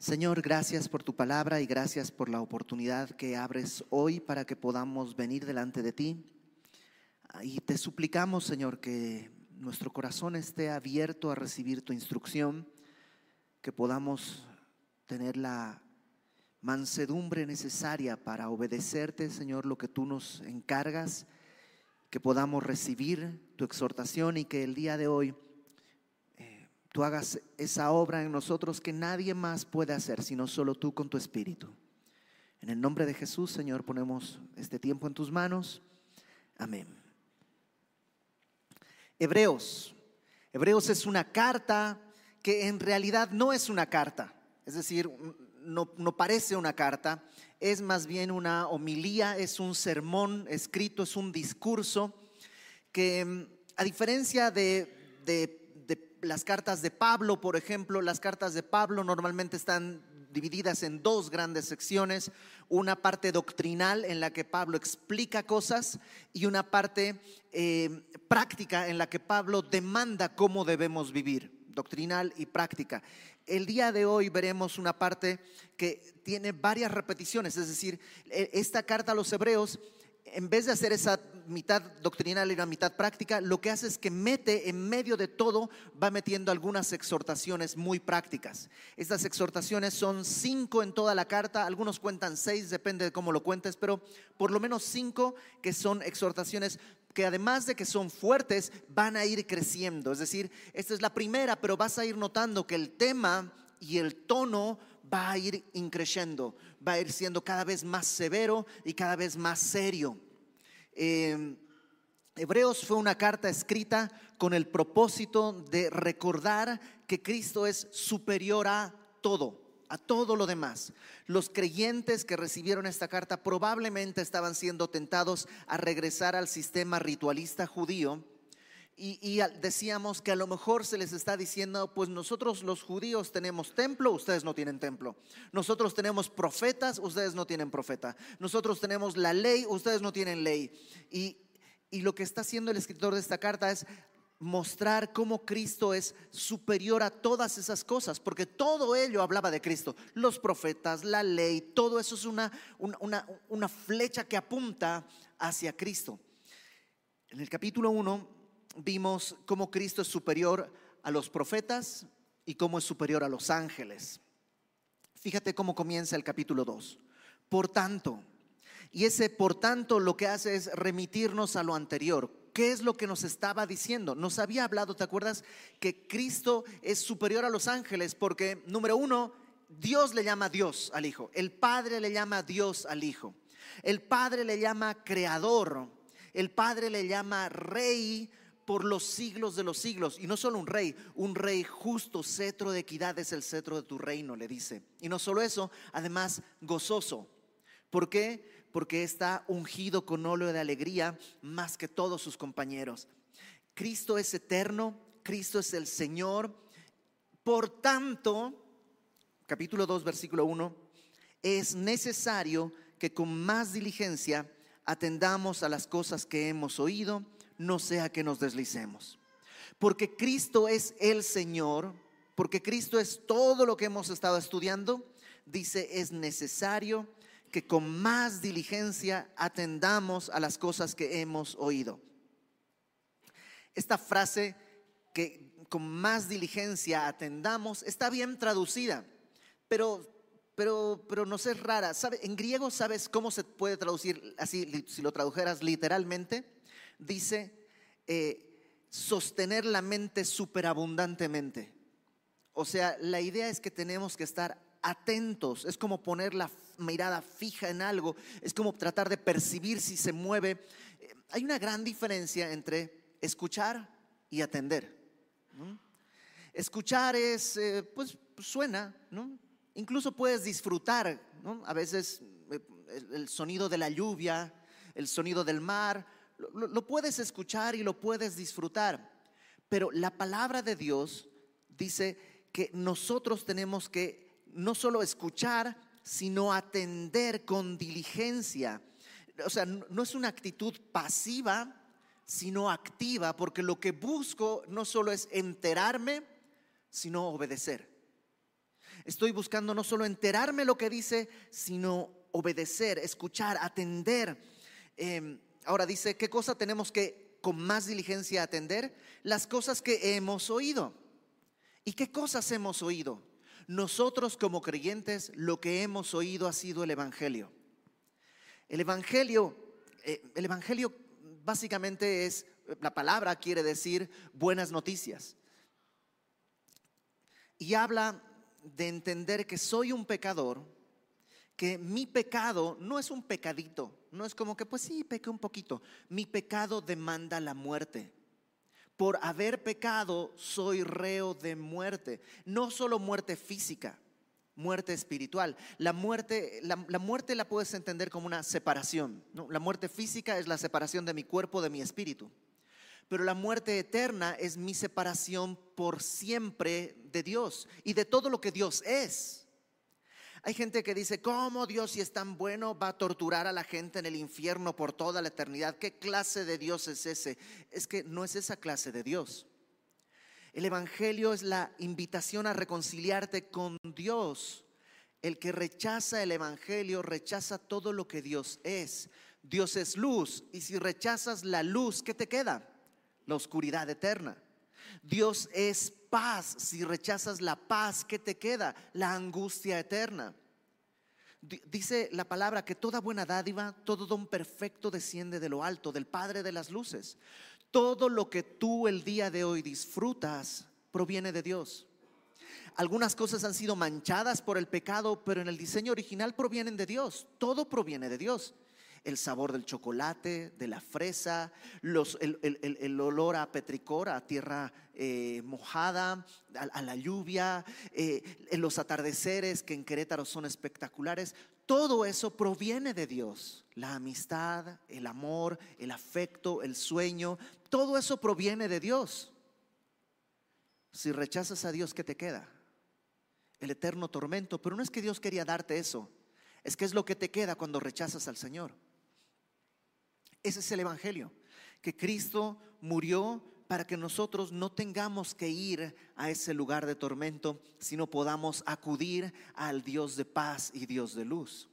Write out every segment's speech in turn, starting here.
Señor, gracias por tu palabra y gracias por la oportunidad que abres hoy para que podamos venir delante de ti. Y te suplicamos, Señor, que nuestro corazón esté abierto a recibir tu instrucción, que podamos tener la mansedumbre necesaria para obedecerte, Señor, lo que tú nos encargas, que podamos recibir tu exhortación y que el día de hoy tú hagas esa obra en nosotros que nadie más puede hacer, sino solo tú con tu Espíritu. En el nombre de Jesús, Señor, ponemos este tiempo en tus manos. Amén. Hebreos. Hebreos es una carta que en realidad no es una carta. Es decir, no, parece una carta, es más bien una homilía, es un sermón escrito, es un discurso que a diferencia de, las cartas de Pablo, por ejemplo, las cartas de Pablo normalmente están divididas en dos grandes secciones, una parte doctrinal en la que Pablo explica cosas y una parte eh, práctica en la que Pablo demanda cómo debemos vivir doctrinal y práctica. El día de hoy veremos una parte que tiene varias repeticiones, es decir, e, esta carta a los hebreos, en vez de hacer esa mitad doctrinal y la mitad práctica, lo que hace es que mete en medio de todo, va metiendo algunas exhortaciones muy prácticas. Estas exhortaciones son cinco en toda la carta, algunos cuentan seis, depende de cómo lo cuentes, pero por lo menos cinco que son exhortaciones que además de que son fuertes, van a ir creciendo. Es decir, esta es la primera, pero vas a ir notando que el tema y el tono va a ir increciendo, va a ir siendo cada vez más severo y cada vez más serio. Em, Hebreos fue una carta escrita con el propósito de recordar que Cristo es superior a todo a todo lo demás. Los creyentes que recibieron esta carta probablemente estaban siendo tentados a regresar al sistema ritualista judío. Y, decíamos que a lo mejor se les está diciendo, pues nosotros los judíos tenemos templo, ustedes no tienen templo. Nosotros tenemos profetas, ustedes no tienen profeta. Nosotros tenemos la ley, ustedes no tienen ley. Y, lo que está haciendo el escritor de esta carta es mostrar cómo Cristo es superior a todas esas cosas, porque todo ello hablaba de Cristo, los profetas, la ley, todo eso es una, una, flecha que apunta hacia Cristo. En el capítulo 1 vimos cómo Cristo es superior a los profetas y cómo es superior a los ángeles. Fíjate cómo comienza el capítulo 2. Por tanto, y ese por tanto lo que hace es remitirnos a lo anterior. ¿Qué es lo que nos estaba diciendo? Nos había hablado, ¿te acuerdas? Que Cristo es superior a los ángeles porque, número uno, Dios le llama Dios al Hijo. El Padre le llama Dios al Hijo. El Padre le llama Creador. El Padre le llama Rey por los siglos de los siglos. Y no solo un rey, un rey justo, cetro de equidad es el cetro de tu reino, le dice. Y no solo eso, además gozoso. ¿Por qué? porque está ungido con óleo de alegría más que todos sus compañeros. Cristo es eterno, Cristo es el Señor. Por tanto, capítulo 2, versículo 1, es necesario que con más diligencia atendamos a las cosas que hemos oído, no sea que nos deslicemos. Porque Cristo es el Señor, porque Cristo es todo lo que hemos estado estudiando, dice, es necesario que con más diligencia atendamos a las cosas que hemos oído. Esta frase que con más diligencia atendamos está bien traducida, pero, pero, pero no es rara. ¿Sabe? En griego, ¿sabes cómo se puede traducir así, si lo tradujeras literalmente? Dice, eh, sostener la mente superabundantemente. O sea, la idea es que tenemos que estar atentos, es como poner la mirada fija en algo, es como tratar de percibir si se mueve. Eh, hay una gran diferencia entre escuchar y atender. Escuchar es, eh, pues suena, ¿no? Incluso puedes disfrutar. A veces eh, el, sonido de la lluvia, el sonido del mar, lo puedes escuchar y lo puedes disfrutar. Pero la palabra de Dios dice que nosotros tenemos que no solo escuchar, sino atender con diligencia. O sea, no es una actitud pasiva, sino activa, porque lo que busco no solo es enterarme, sino obedecer. Estoy buscando no solo enterarme lo que dice, sino obedecer, escuchar, atender. Em, ahora dice, ¿qué cosa tenemos que con más diligencia atender? Las cosas que hemos oído. ¿Y qué cosas hemos oído? Nosotros como creyentes lo que hemos oído ha sido el Evangelio. El Evangelio, eh, el Evangelio básicamente es, la palabra quiere decir buenas noticias. Y habla de entender que soy un pecador, que mi pecado no es un pecadito, no es como que pues sí, pequé un poquito, mi pecado demanda la muerte. Por haber pecado soy reo de muerte, no solo muerte física, muerte espiritual. La muerte, la, la puedes entender como una separación. La muerte física es la separación de mi cuerpo de mi espíritu. Pero la muerte eterna es mi separación por siempre de Dios y de todo lo que Dios es. Hay gente que dice, ¿cómo Dios si es tan bueno va a torturar a la gente en el infierno por toda la eternidad? ¿Qué clase de Dios es ese? Es que no es esa clase de Dios. El Evangelio es la invitación a reconciliarte con Dios. El que rechaza el Evangelio rechaza todo lo que Dios es. Dios es luz y si rechazas la luz, ¿qué te queda? La oscuridad eterna. Dios es paz. Si rechazas la paz, ¿qué te queda? La angustia eterna. Dice la palabra que toda buena dádiva, todo don perfecto desciende de lo alto, del Padre de las Luces. Todo lo que tú el día de hoy disfrutas proviene de Dios. Algunas cosas han sido manchadas por el pecado, pero en el diseño original provienen de Dios. Todo proviene de Dios el sabor del chocolate, de la fresa, el, olor a petricor, a tierra eh, mojada, a, la lluvia, eh, los atardeceres que en Querétaro son espectaculares. Todo eso proviene de Dios. La amistad, el amor, el afecto, el sueño, todo eso proviene de Dios. Si rechazas a Dios, ¿qué te queda? El eterno tormento. Pero no es que Dios quería darte eso. Es que es lo que te queda cuando rechazas al Señor. Ese es el Evangelio, que Cristo murió para que nosotros no tengamos que ir a ese lugar de tormento, sino podamos acudir al Dios de paz y Dios de luz.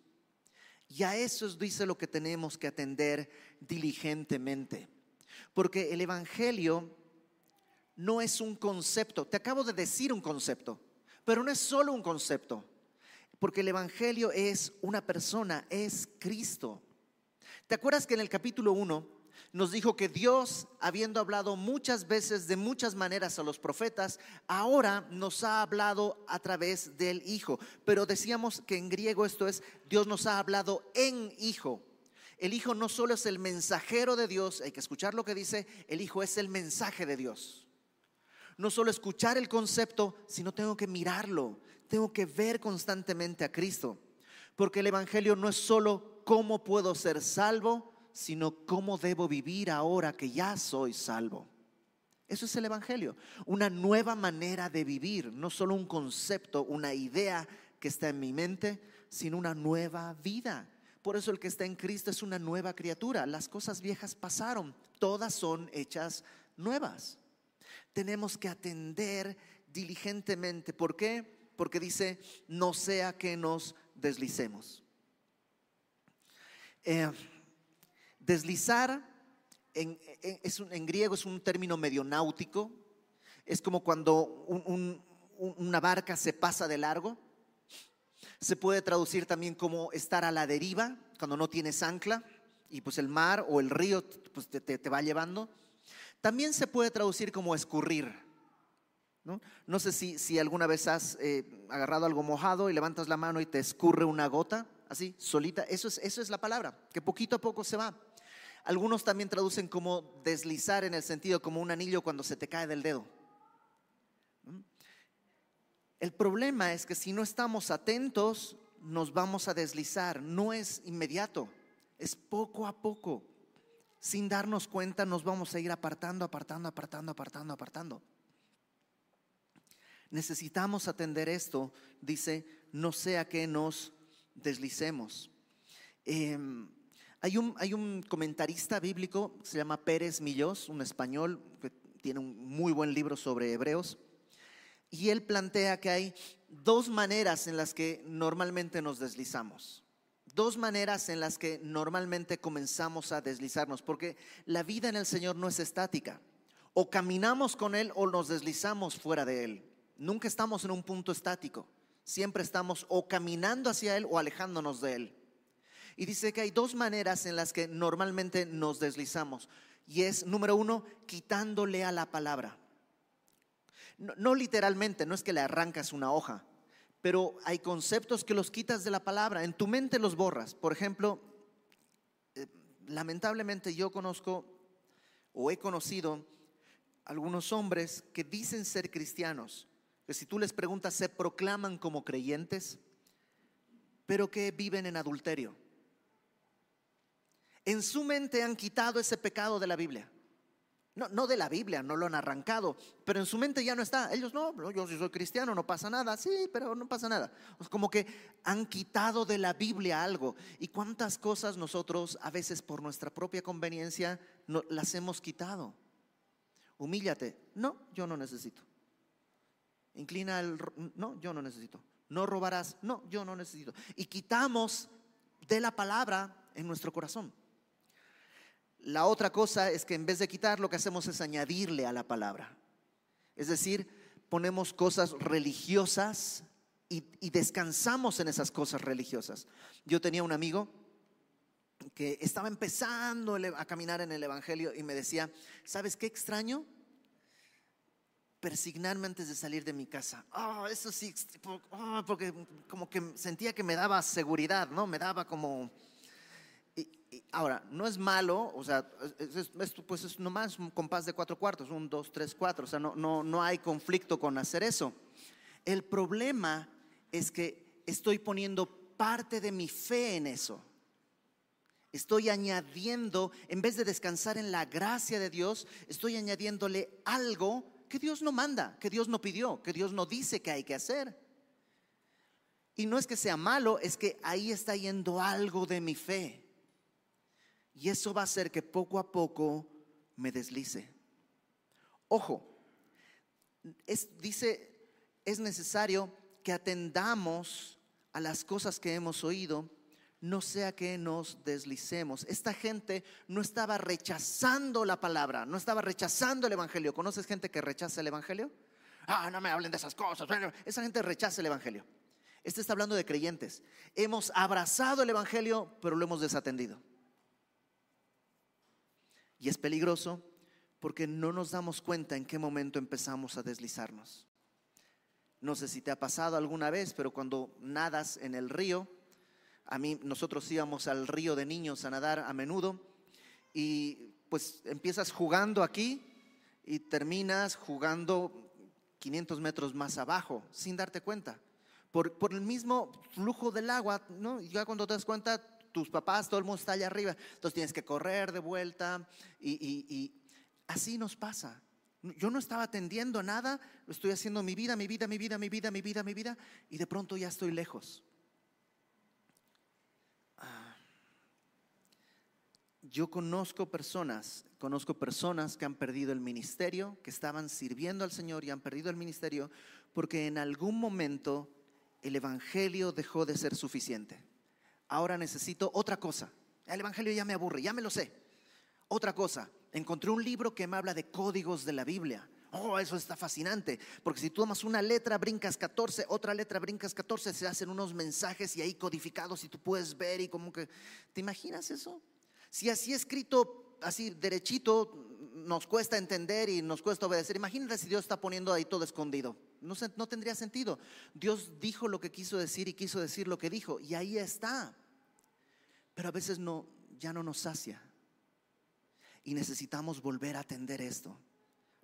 Y a eso dice lo que tenemos que atender diligentemente. Porque el Evangelio no es un concepto. Te acabo de decir un concepto, pero no es solo un concepto. Porque el Evangelio es una persona, es Cristo. ¿Te acuerdas que en el capítulo 1 nos dijo que Dios, habiendo hablado muchas veces de muchas maneras a los profetas, ahora nos ha hablado a través del Hijo? Pero decíamos que en griego esto es, Dios nos ha hablado en Hijo. El Hijo no solo es el mensajero de Dios, hay que escuchar lo que dice, el Hijo es el mensaje de Dios. No solo escuchar el concepto, sino tengo que mirarlo, tengo que ver constantemente a Cristo. Porque el Evangelio no es solo cómo puedo ser salvo, sino cómo debo vivir ahora que ya soy salvo. Eso es el Evangelio, una nueva manera de vivir, no solo un concepto, una idea que está en mi mente, sino una nueva vida. Por eso el que está en Cristo es una nueva criatura. Las cosas viejas pasaron, todas son hechas nuevas. Tenemos que atender diligentemente. ¿Por qué? Porque dice, no sea que nos deslicemos. Eh, deslizar en, en, griego es un término medio náutico. Es como cuando una barca se pasa de largo. Se puede traducir también como estar a la deriva, cuando no tienes ancla y pues el mar o el río pues, te, va llevando. También se puede traducir como escurrir. No, sé si, si, alguna vez has eh, agarrado algo mojado y levantas la mano y te escurre una gota así, solita. Eso es, eso es la palabra, que poquito a poco se va. Algunos también traducen como deslizar en el sentido como un anillo cuando se te cae del dedo. ¿Mm? El problema es que si no estamos atentos, nos vamos a deslizar. No es inmediato, es poco a poco. Sin darnos cuenta, nos vamos a ir apartando, apartando, apartando, apartando, apartando. Necesitamos atender esto, dice, no sea que nos deslicemos. Em, hay, un, hay un comentarista bíblico, se llama Pérez Millós, un español que tiene un muy buen libro sobre hebreos. Y él plantea que hay dos maneras en las que normalmente nos deslizamos. Dos maneras en las que normalmente comenzamos a deslizarnos, porque la vida en el Señor no es estática. O caminamos con Él o nos deslizamos fuera de Él. Nunca estamos en un punto estático. Siempre estamos o caminando hacia Él o alejándonos de Él. Y dice que hay dos maneras en las que normalmente nos deslizamos. Y es, número uno, quitándole a la palabra. No, literalmente, no es que le arrancas una hoja, pero hay conceptos que los quitas de la palabra, en tu mente los borras. Por ejemplo, eh, lamentablemente yo conozco o he conocido algunos hombres que dicen ser cristianos, que si tú les preguntas se proclaman como creyentes, pero que viven en adulterio. En su mente han quitado ese pecado de la Biblia. No, no de la Biblia, no lo han arrancado, pero en su mente ya no está. Ellos no, yo soy cristiano no pasa nada, sí, pero no pasa nada. Como que han quitado de la Biblia algo. ¿Y cuántas cosas nosotros a veces por nuestra propia conveniencia no, las hemos quitado? Humíllate. No, yo no necesito. Inclina el... No, yo no necesito. No robarás. No, yo no necesito. Y quitamos de la palabra en nuestro corazón. La otra cosa es que en vez de quitar, lo que hacemos es añadirle a la palabra. Es decir, ponemos cosas religiosas y, y, descansamos en esas cosas religiosas. Yo tenía un amigo que estaba empezando a caminar en el Evangelio y me decía, ¿sabes qué extraño? Persignarme antes de salir de mi casa. Oh, eso sí, oh, porque como que sentía que me daba seguridad, ¿no? Me daba como... ahora, no es malo, o sea, es, pues es nomás un compás de cuatro cuartos, un, dos, tres, cuatro, o sea, no, no, no hay conflicto con hacer eso. El problema es que estoy poniendo parte de mi fe en eso. Estoy añadiendo, en vez de descansar en la gracia de Dios, estoy añadiéndole algo que Dios no manda, que Dios no pidió, que Dios no dice que hay que hacer. Y no es que sea malo, es que ahí está yendo algo de mi fe. Y eso va a hacer que poco a poco me deslice. Ojo, es, dice, es necesario que atendamos a las cosas que hemos oído no sea que nos deslicemos. Esta gente no estaba rechazando la palabra, no estaba rechazando el Evangelio. ¿Conoces gente que rechaza el Evangelio? Ah, no me hablen de esas cosas. Esa gente rechaza el Evangelio. Este está hablando de creyentes. Hemos abrazado el Evangelio, pero lo hemos desatendido. Y es peligroso porque no nos damos cuenta en qué momento empezamos a deslizarnos. No sé si te ha pasado alguna vez, pero cuando nadas en el río, a mí, nosotros íbamos al río de niños a nadar a menudo y pues empiezas jugando aquí y terminas jugando 500 metros más abajo sin darte cuenta. Por, por el mismo flujo del agua, ¿no? ya cuando te das cuenta, tus papás, todo el mundo está allá arriba, entonces tienes que correr de vuelta y, y, y así nos pasa. Yo no estaba atendiendo nada, estoy haciendo mi vida, mi vida, mi vida, mi vida, mi vida, mi vida, y de pronto ya estoy lejos. Yo conozco personas, conozco personas que han perdido el ministerio, que estaban sirviendo al Señor y han perdido el ministerio porque en algún momento el Evangelio dejó de ser suficiente. Ahora necesito otra cosa. El Evangelio ya me aburre, ya me lo sé. Otra cosa, encontré un libro que me habla de códigos de la Biblia. Oh, eso está fascinante, porque si tú tomas una letra, brincas 14, otra letra, brincas 14, se hacen unos mensajes y ahí codificados y tú puedes ver y como que, ¿te imaginas eso? Si así escrito, así derechito, nos cuesta entender y nos cuesta obedecer, imagínate si Dios está poniendo ahí todo escondido. No, tendría sentido. Dios dijo lo que quiso decir y quiso decir lo que dijo y ahí está. Pero a veces no, ya no nos sacia. Y necesitamos volver a atender esto.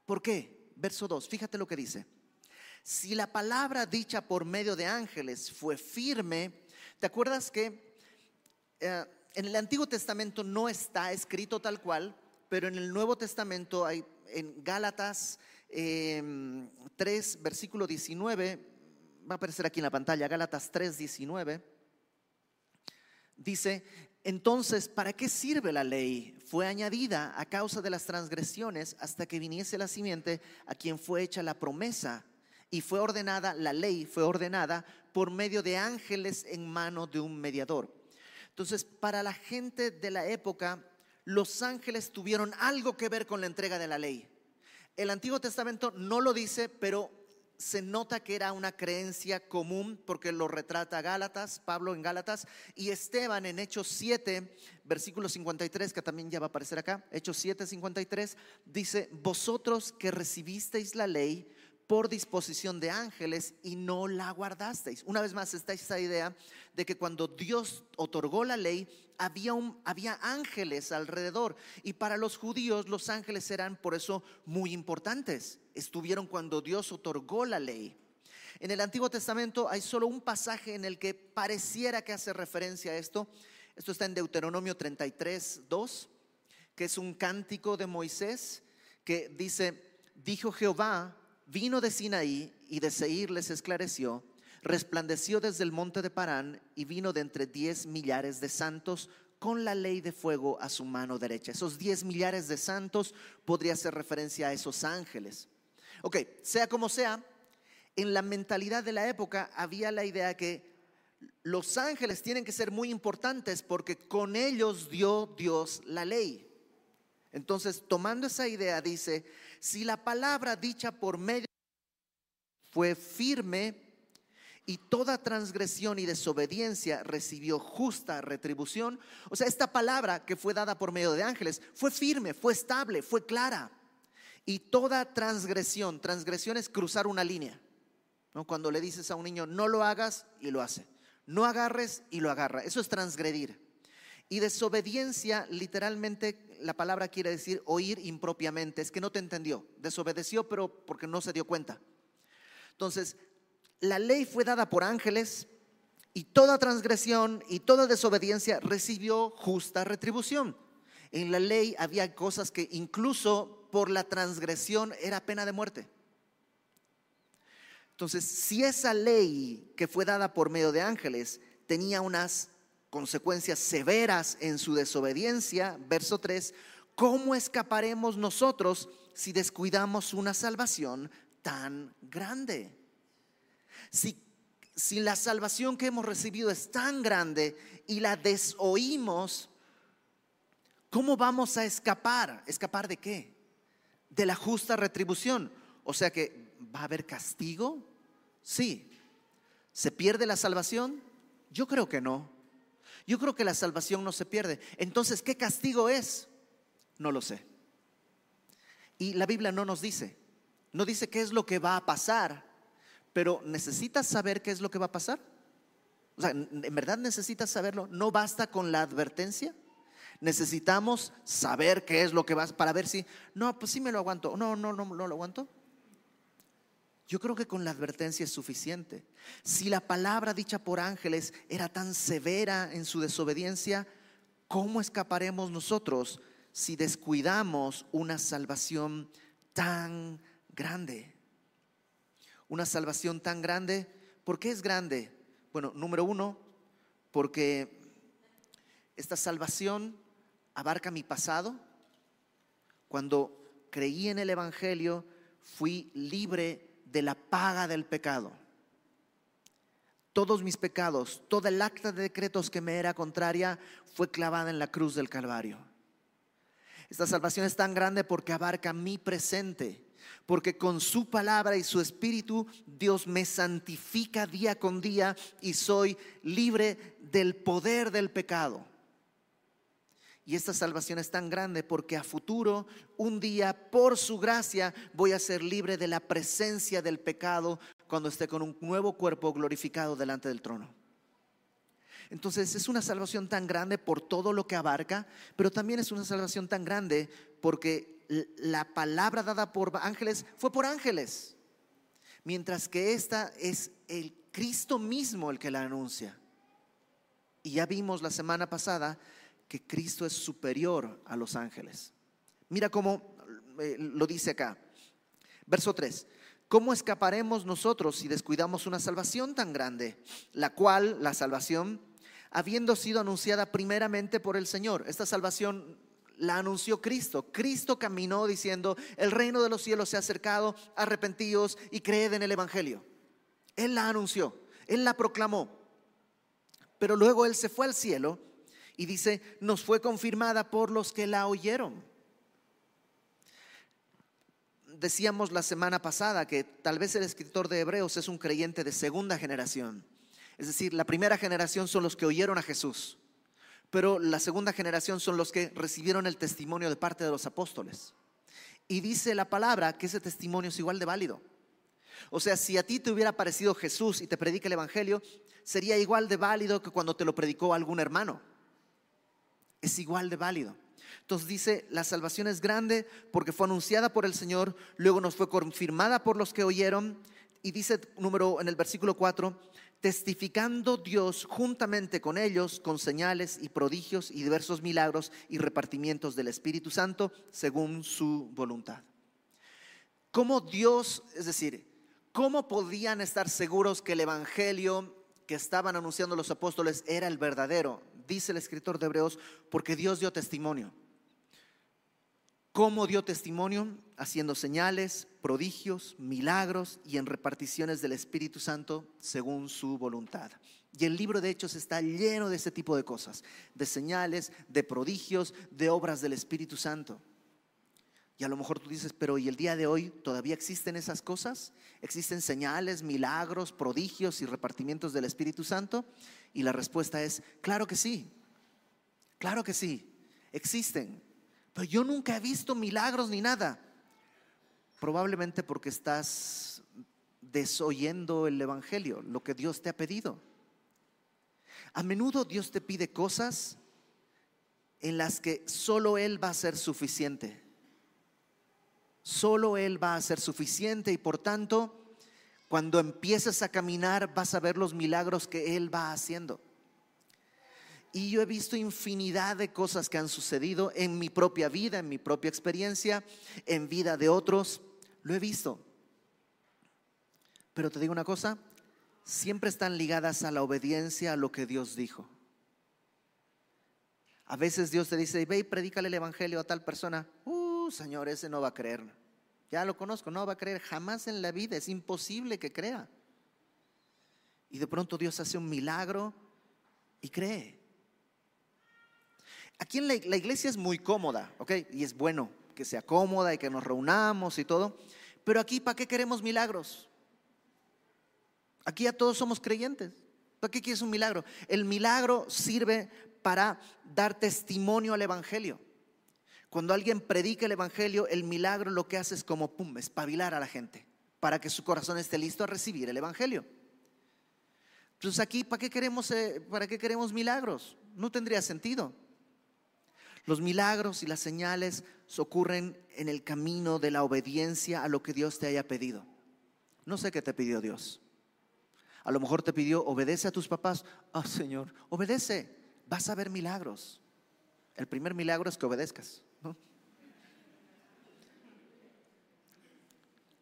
¿Por qué? Verso 2, fíjate lo que dice. Si la palabra dicha por medio de ángeles fue firme, ¿te acuerdas que eh, en el Antiguo Testamento no está escrito tal cual, pero en el Nuevo Testamento hay en Gálatas 3, em, versículo 19, va a aparecer aquí en la pantalla, Gálatas 3, 19, dice, entonces, ¿para qué sirve la ley? Fue añadida a causa de las transgresiones hasta que viniese la simiente a quien fue hecha la promesa y fue ordenada, la ley fue ordenada por medio de ángeles en mano de un mediador. Entonces, para la gente de la época, los ángeles tuvieron algo que ver con la entrega de la ley. El Antiguo Testamento no lo dice, pero se nota que era una creencia común porque lo retrata Gálatas, Pablo en Gálatas y Esteban en Hechos 7, versículo 53, que también ya va a aparecer acá, Hechos 7, 53, dice, vosotros que recibisteis la ley por disposición de ángeles y no la guardasteis. Una vez más está esa idea de que cuando Dios otorgó la ley, había, había ángeles alrededor. Y para los judíos los ángeles eran por eso muy importantes. Estuvieron cuando Dios otorgó la ley. En el Antiguo Testamento hay solo un pasaje en el que pareciera que hace referencia a esto. Esto está en Deuteronomio 33, 2, que es un cántico de Moisés que dice, dijo Jehová, vino de Sinaí y de Seir les esclareció, resplandeció desde el monte de Parán y vino de entre diez millares de santos con la ley de fuego a su mano derecha. Esos diez millares de santos podría hacer referencia a esos ángeles. Ok, sea como sea, en la mentalidad de la época había la idea que los ángeles tienen que ser muy importantes porque con ellos dio Dios la ley. Entonces, tomando esa idea, dice, si la palabra dicha por medio fue firme y toda transgresión y desobediencia recibió justa retribución, o sea, esta palabra que fue dada por medio de ángeles fue firme, fue estable, fue clara. Y toda transgresión, transgresión es cruzar una línea. ¿no? Cuando le dices a un niño, no lo hagas y lo hace. No agarres y lo agarra. Eso es transgredir. Y desobediencia, literalmente, la palabra quiere decir oír impropiamente. Es que no te entendió. Desobedeció, pero porque no se dio cuenta. Entonces, la ley fue dada por ángeles y toda transgresión y toda desobediencia recibió justa retribución. En la ley había cosas que incluso por la transgresión era pena de muerte. Entonces, si esa ley que fue dada por medio de ángeles tenía unas consecuencias severas en su desobediencia, verso 3, ¿cómo escaparemos nosotros si descuidamos una salvación tan grande? Si, si la salvación que hemos recibido es tan grande y la desoímos, ¿cómo vamos a escapar? ¿Escapar de qué? De la justa retribución. O sea que va a haber castigo. Sí. ¿Se pierde la salvación? Yo creo que no. Yo creo que la salvación no se pierde. Entonces, ¿qué castigo es? No lo sé. Y la Biblia no nos dice. No dice qué es lo que va a pasar, pero ¿necesitas saber qué es lo que va a pasar? O sea, ¿en verdad necesitas saberlo? ¿No basta con la advertencia? Necesitamos saber qué es lo que va para ver si, no, pues sí me lo aguanto. No, no, no, no lo aguanto. Yo creo que con la advertencia es suficiente. Si la palabra dicha por ángeles era tan severa en su desobediencia, ¿cómo escaparemos nosotros si descuidamos una salvación tan grande? Una salvación tan grande, ¿por qué es grande? Bueno, número uno, porque esta salvación abarca mi pasado. Cuando creí en el Evangelio, fui libre de la paga del pecado. Todos mis pecados, toda el acta de decretos que me era contraria fue clavada en la cruz del Calvario. Esta salvación es tan grande porque abarca mi presente, porque con su palabra y su espíritu Dios me santifica día con día y soy libre del poder del pecado. Y esta salvación es tan grande porque a futuro, un día, por su gracia, voy a ser libre de la presencia del pecado cuando esté con un nuevo cuerpo glorificado delante del trono. Entonces es una salvación tan grande por todo lo que abarca, pero también es una salvación tan grande porque la palabra dada por ángeles fue por ángeles, mientras que esta es el Cristo mismo el que la anuncia. Y ya vimos la semana pasada que Cristo es superior a los ángeles. Mira cómo eh, lo dice acá. Verso 3. ¿Cómo escaparemos nosotros si descuidamos una salvación tan grande? La cual, la salvación, habiendo sido anunciada primeramente por el Señor. Esta salvación la anunció Cristo. Cristo caminó diciendo, el reino de los cielos se ha acercado, arrepentíos y creed en el Evangelio. Él la anunció, Él la proclamó. Pero luego Él se fue al cielo y dice, nos fue confirmada por los que la oyeron. Decíamos la semana pasada que tal vez el escritor de Hebreos es un creyente de segunda generación. Es decir, la primera generación son los que oyeron a Jesús, pero la segunda generación son los que recibieron el testimonio de parte de los apóstoles. Y dice la palabra que ese testimonio es igual de válido. O sea, si a ti te hubiera parecido Jesús y te predica el Evangelio, sería igual de válido que cuando te lo predicó algún hermano. Es igual de válido. Entonces dice, la salvación es grande porque fue anunciada por el Señor, luego nos fue confirmada por los que oyeron. Y dice número en el versículo 4, testificando Dios juntamente con ellos con señales y prodigios y diversos milagros y repartimientos del Espíritu Santo según su voluntad. ¿Cómo Dios, es decir, cómo podían estar seguros que el Evangelio que estaban anunciando los apóstoles era el verdadero? Dice el escritor de Hebreos, porque Dios dio testimonio. ¿Cómo dio testimonio? Haciendo señales, prodigios, milagros y en reparticiones del Espíritu Santo según su voluntad. Y el libro de Hechos está lleno de ese tipo de cosas, de señales, de prodigios, de obras del Espíritu Santo. Y a lo mejor tú dices, pero ¿y el día de hoy todavía existen esas cosas? ¿Existen señales, milagros, prodigios y repartimientos del Espíritu Santo? Y la respuesta es, claro que sí, claro que sí, existen. Pero yo nunca he visto milagros ni nada. Probablemente porque estás desoyendo el Evangelio, lo que Dios te ha pedido. A menudo Dios te pide cosas en las que solo Él va a ser suficiente. Solo Él va a ser suficiente y por tanto, cuando empieces a caminar vas a ver los milagros que Él va haciendo. Y yo he visto infinidad de cosas que han sucedido en mi propia vida, en mi propia experiencia, en vida de otros. Lo he visto. Pero te digo una cosa, siempre están ligadas a la obediencia a lo que Dios dijo. A veces Dios te dice, ve y predícale el evangelio a tal persona. Uh, Señor, ese no va a creer. Ya lo conozco, no va a creer jamás en la vida. Es imposible que crea. Y de pronto Dios hace un milagro y cree. Aquí en la, iglesia es muy cómoda, ¿ok? Y es bueno que sea cómoda y que nos reunamos y todo. Pero aquí, ¿para qué queremos milagros? Aquí ya todos somos creyentes. ¿Para qué quieres un milagro? El milagro sirve para dar testimonio al Evangelio. Cuando alguien predica el Evangelio, el milagro lo que hace es como, pum, espabilar a la gente para que su corazón esté listo a recibir el Evangelio. Entonces aquí, ¿para qué queremos, eh, para qué queremos milagros? No tendría sentido. Los milagros y las señales ocurren en el camino de la obediencia a lo que Dios te haya pedido. No sé qué te pidió Dios. A lo mejor te pidió, obedece a tus papás. Ah, Señor, obedece. Vas a ver milagros. El primer milagro es que obedezcas.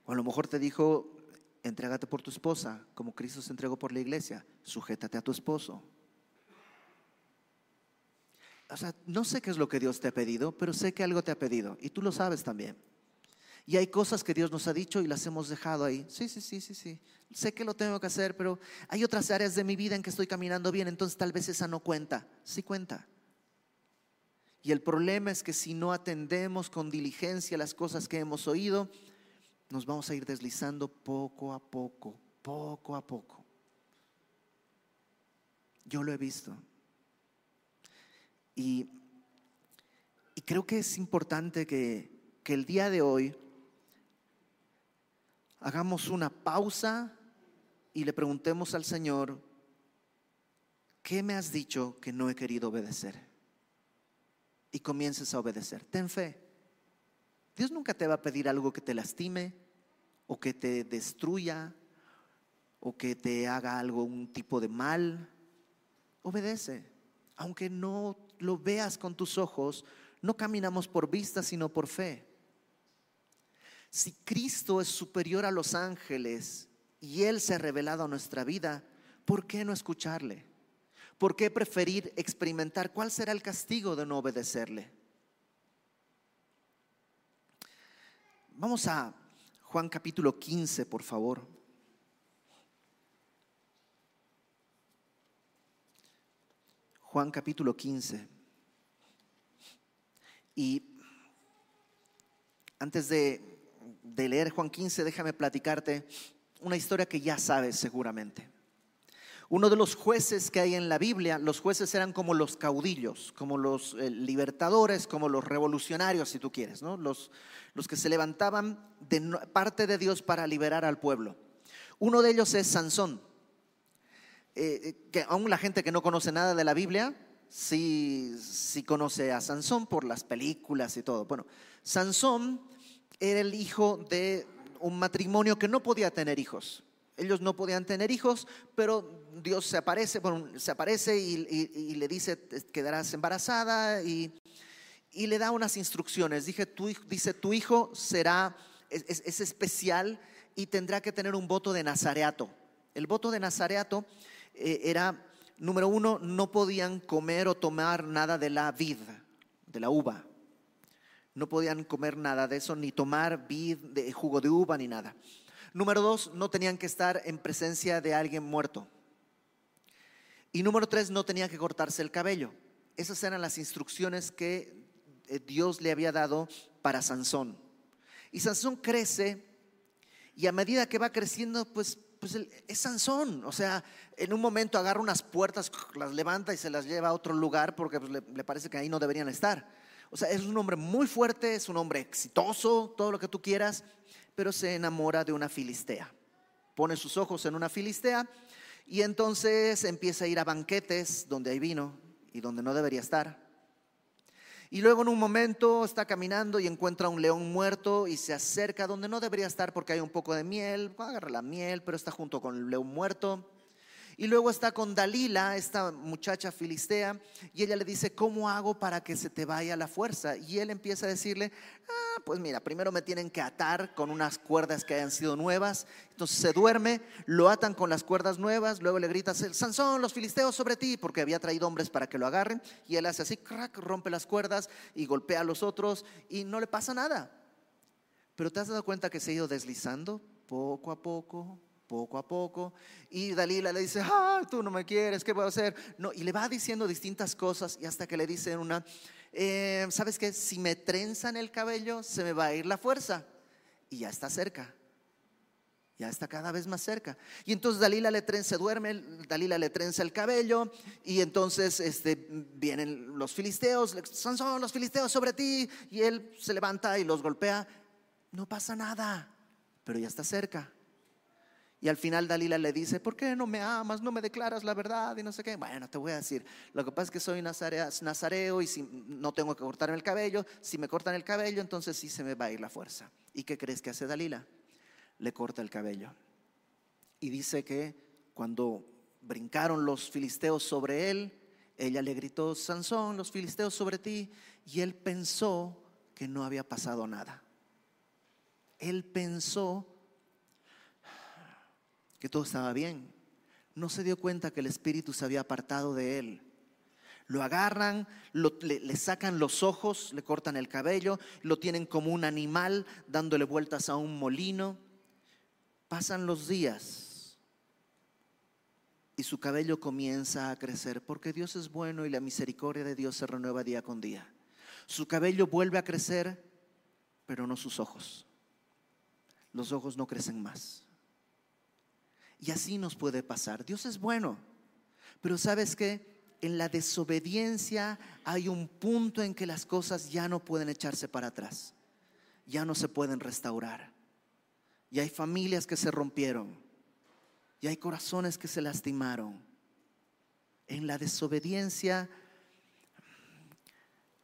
O a lo mejor te dijo, entrégate por tu esposa, como Cristo se entregó por la iglesia. Sujétate a tu esposo o sea, no sé qué es lo que Dios te ha pedido, pero sé que algo te ha pedido y tú lo sabes también. Y hay cosas que Dios nos ha dicho y las hemos dejado ahí. Sí, sí, sí, sí, sí. Sé que lo tengo que hacer, pero hay otras áreas de mi vida en que estoy caminando bien, entonces tal vez esa no cuenta. Sí cuenta. Y el problema es que si no atendemos con diligencia las cosas que hemos oído, nos vamos a ir deslizando poco a poco, poco a poco. Yo lo he visto. Y, creo que es importante que, que el día de hoy hagamos una pausa y le preguntemos al Señor, ¿qué me has dicho que no he querido obedecer? Y comiences a obedecer. Ten fe. Dios nunca te va a pedir algo que te lastime o que te destruya o que te haga algo, un tipo de mal. Obedece, aunque no lo veas con tus ojos, no caminamos por vista, sino por fe. Si Cristo es superior a los ángeles y Él se ha revelado a nuestra vida, ¿por qué no escucharle? ¿Por qué preferir experimentar cuál será el castigo de no obedecerle? Vamos a Juan capítulo 15, por favor. Juan capítulo 15. Y antes de, de, leer Juan 15, déjame platicarte una historia que ya sabes seguramente. Uno de los jueces que hay en la Biblia, los jueces eran como los caudillos, como los eh, libertadores, como los revolucionarios, si tú quieres, ¿no? los, los que se levantaban de parte de Dios para liberar al pueblo. Uno de ellos es Sansón, eh, eh, que aún la gente que no conoce nada de la Biblia, sí, sí conoce a Sansón por las películas y todo. Bueno, Sansón era el hijo de un matrimonio que no podía tener hijos. Ellos no podían tener hijos, pero Dios se aparece, se aparece y, le dice, quedarás embarazada y, le da unas instrucciones. Dije, dice, tu hijo será, es, especial y tendrá que tener un voto de nazareato. El voto de nazareato eh, era, número uno, no podían comer o tomar nada de la vid, de la uva. No podían comer nada de eso, ni tomar vid, de jugo de uva, ni nada. Número dos, no tenían que estar en presencia de alguien muerto. Y número tres, no tenían que cortarse el cabello. Esas eran las instrucciones que eh, Dios le había dado para Sansón. Y Sansón crece y a medida que va creciendo, pues, pues es Sansón. O sea, en un momento agarra unas puertas, las levanta y se las lleva a otro lugar porque pues, le, le parece que ahí no deberían estar. O sea, es un hombre muy fuerte, es un hombre exitoso, todo lo que tú quieras, pero se enamora de una filistea. Pone sus ojos en una filistea y entonces empieza a ir a banquetes donde hay vino y donde no debería estar. Y luego en un momento está caminando y encuentra un león muerto y se acerca donde no debería estar porque hay un poco de miel, agarra la miel, pero está junto con el león muerto. Y luego está con Dalila, esta muchacha filistea, y ella le dice, ¿cómo hago para que se te vaya la fuerza? Y él empieza a decirle, ah, pues mira, primero me tienen que atar con unas cuerdas que hayan sido nuevas. Entonces se duerme, lo atan con las cuerdas nuevas, luego le grita, Sansón, los filisteos sobre ti, porque había traído hombres para que lo agarren. Y él hace así, crack, rompe las cuerdas y golpea a los otros y no le pasa nada. Pero te has dado cuenta que se ha ido deslizando poco a poco, poco a poco. Y Dalila le dice, ah, tú no me quieres, ¿qué puedo hacer? No, y le va diciendo distintas cosas y hasta que le dice una, eh, ¿sabes qué? Si me trenzan el cabello, se me va a ir la fuerza. Y ya está cerca. Ya está cada vez más cerca. Y entonces Dalila le trenza, duerme, Dalila le trenza el cabello y entonces este, vienen los filisteos, son los filisteos sobre ti y él se levanta y los golpea. No pasa nada, pero ya está cerca. Y al final Dalila le dice, ¿por qué no me amas? No me declaras la verdad y no sé qué. Bueno, te voy a decir, lo que pasa es que soy nazareo y si no tengo que cortarme el cabello, si me cortan el cabello, entonces sí se me va a ir la fuerza. ¿Y qué crees que hace Dalila? Le corta el cabello. Y dice que cuando brincaron los filisteos sobre él, ella le gritó, Sansón, los filisteos sobre ti, y él pensó que no había pasado nada. Él pensó que todo estaba bien. No se dio cuenta que el espíritu se había apartado de él. Lo agarran, le, sacan los ojos, le cortan el cabello, lo tienen como un animal dándole vueltas a un molino. Pasan los días y su cabello comienza a crecer porque Dios es bueno y la misericordia de Dios se renueva día con día. Su cabello vuelve a crecer, pero no sus ojos. Los ojos no crecen más. Y así nos puede pasar. Dios es bueno, pero sabes que en la desobediencia hay un punto en que las cosas ya no pueden echarse para atrás, ya no se pueden restaurar. Y hay familias que se rompieron, y hay corazones que se lastimaron. En la desobediencia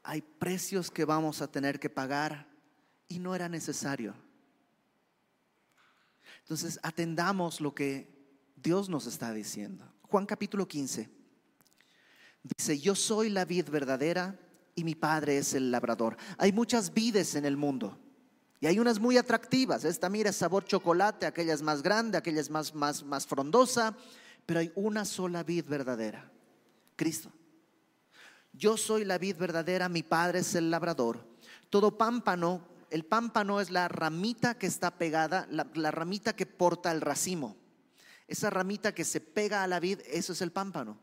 hay precios que vamos a tener que pagar y no era necesario. Entonces, atendamos lo que Dios nos está diciendo. Juan capítulo 15 dice, yo soy la vid verdadera y mi padre es el labrador. Hay muchas vides en el mundo. Y hay unas muy atractivas. Esta mira sabor chocolate, aquella es más grande, aquella es más, más, más frondosa. Pero hay una sola vid verdadera. Cristo. Yo soy la vid verdadera, mi padre es el labrador. Todo pámpano el pámpano es la ramita que está pegada, la, ramita que porta el racimo. Esa ramita que se pega a la vid, eso es el pámpano.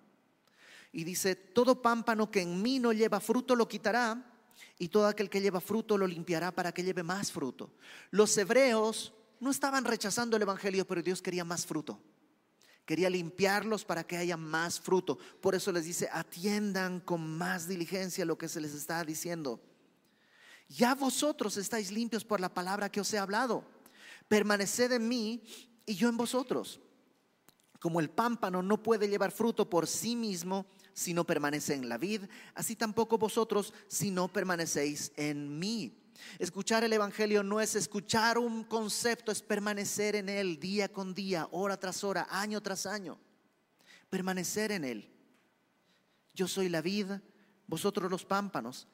Y dice, todo pámpano que en mí no lleva fruto lo quitará, y todo aquel que lleva fruto lo limpiará para que lleve más fruto. Los hebreos no estaban rechazando el Evangelio, pero Dios quería más fruto. Quería limpiarlos para que haya más fruto. Por eso les dice, atiendan con más diligencia lo que se les está diciendo. Ya vosotros estáis limpios por la palabra que os he hablado. Permaneced en mí y yo en vosotros. Como el pámpano no puede llevar fruto por sí mismo si no permanece en la vid, así tampoco vosotros si no permanecéis en mí. Escuchar el Evangelio no es escuchar un concepto, es permanecer en él día con día, hora tras hora, año tras año. Permanecer en él. Yo soy la vid, vosotros los pámpanos.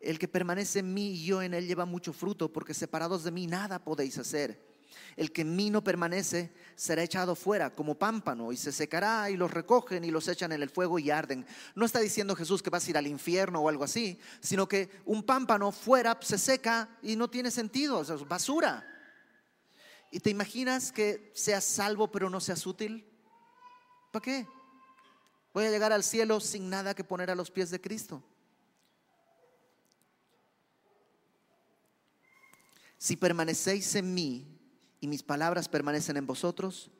El que permanece en mí y yo en él lleva mucho fruto, porque separados de mí nada podéis hacer. El que en mí no permanece será echado fuera como pámpano y se secará y los recogen y los echan en el fuego y arden. No está diciendo Jesús que vas a ir al infierno o algo así, sino que un pámpano fuera se seca y no tiene sentido, es basura. ¿Y te imaginas que seas salvo pero no seas útil? ¿Para qué? Voy a llegar al cielo sin nada que poner a los pies de Cristo. Si permanecéis en mí y mis palabras permanecen en vosotros,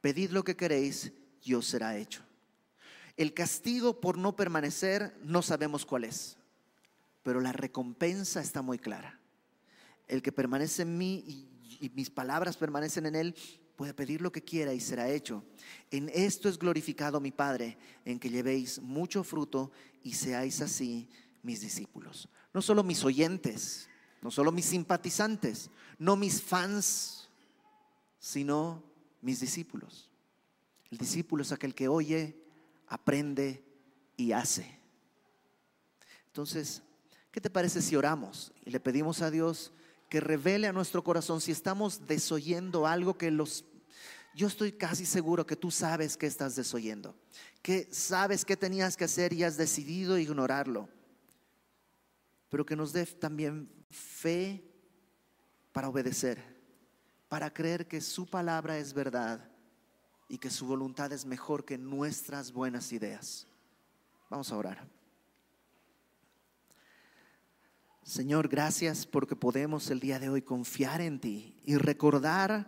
pedid lo que queréis y os será hecho. El castigo por no permanecer no sabemos cuál es, pero la recompensa está muy clara. El que permanece en mí y, y mis palabras permanecen en él, puede pedir lo que quiera y será hecho. En esto es glorificado mi Padre, en que llevéis mucho fruto y seáis así mis discípulos. No solo mis oyentes, no solo mis simpatizantes, no mis fans, sino mis discípulos. El discípulo es aquel que oye, aprende y hace. Entonces, ¿qué te parece si oramos y le pedimos a Dios que revele a nuestro corazón si estamos desoyendo algo que los... Yo estoy casi seguro que tú sabes que estás desoyendo, que sabes que tenías que hacer y has decidido ignorarlo, pero que nos dé también fe para obedecer para creer que su palabra es verdad y que su voluntad es mejor que nuestras buenas ideas. Vamos a orar. Señor, gracias porque podemos el día de hoy confiar en ti y recordar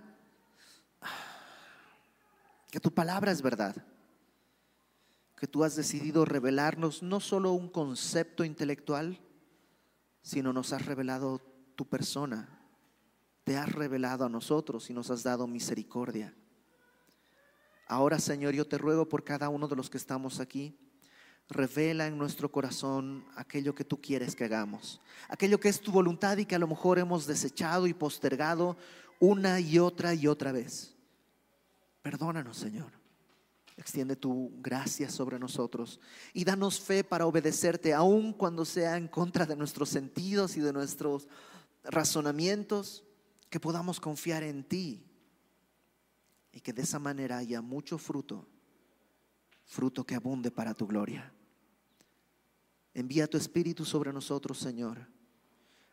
que tu palabra es verdad, que tú has decidido revelarnos no solo un concepto intelectual, sino nos has revelado tu persona, te has revelado a nosotros y nos has dado misericordia. Ahora, Señor, yo te ruego por cada uno de los que estamos aquí, revela en nuestro corazón aquello que tú quieres que hagamos, aquello que es tu voluntad y que a lo mejor hemos desechado y postergado una y otra y otra vez. Perdónanos, Señor. Extiende tu gracia sobre nosotros y danos fe para obedecerte, aun cuando sea en contra de nuestros sentidos y de nuestros razonamientos que podamos confiar en ti y que de esa manera haya mucho fruto, fruto que abunde para tu gloria. Envía tu espíritu sobre nosotros, Señor.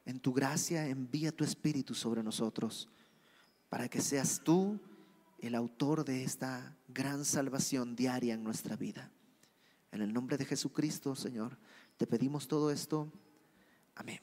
En tu gracia envía tu espíritu sobre nosotros para que seas tú el autor de esta gran salvación diaria en nuestra vida. En el nombre de Jesucristo, Señor, te pedimos todo esto. Amén.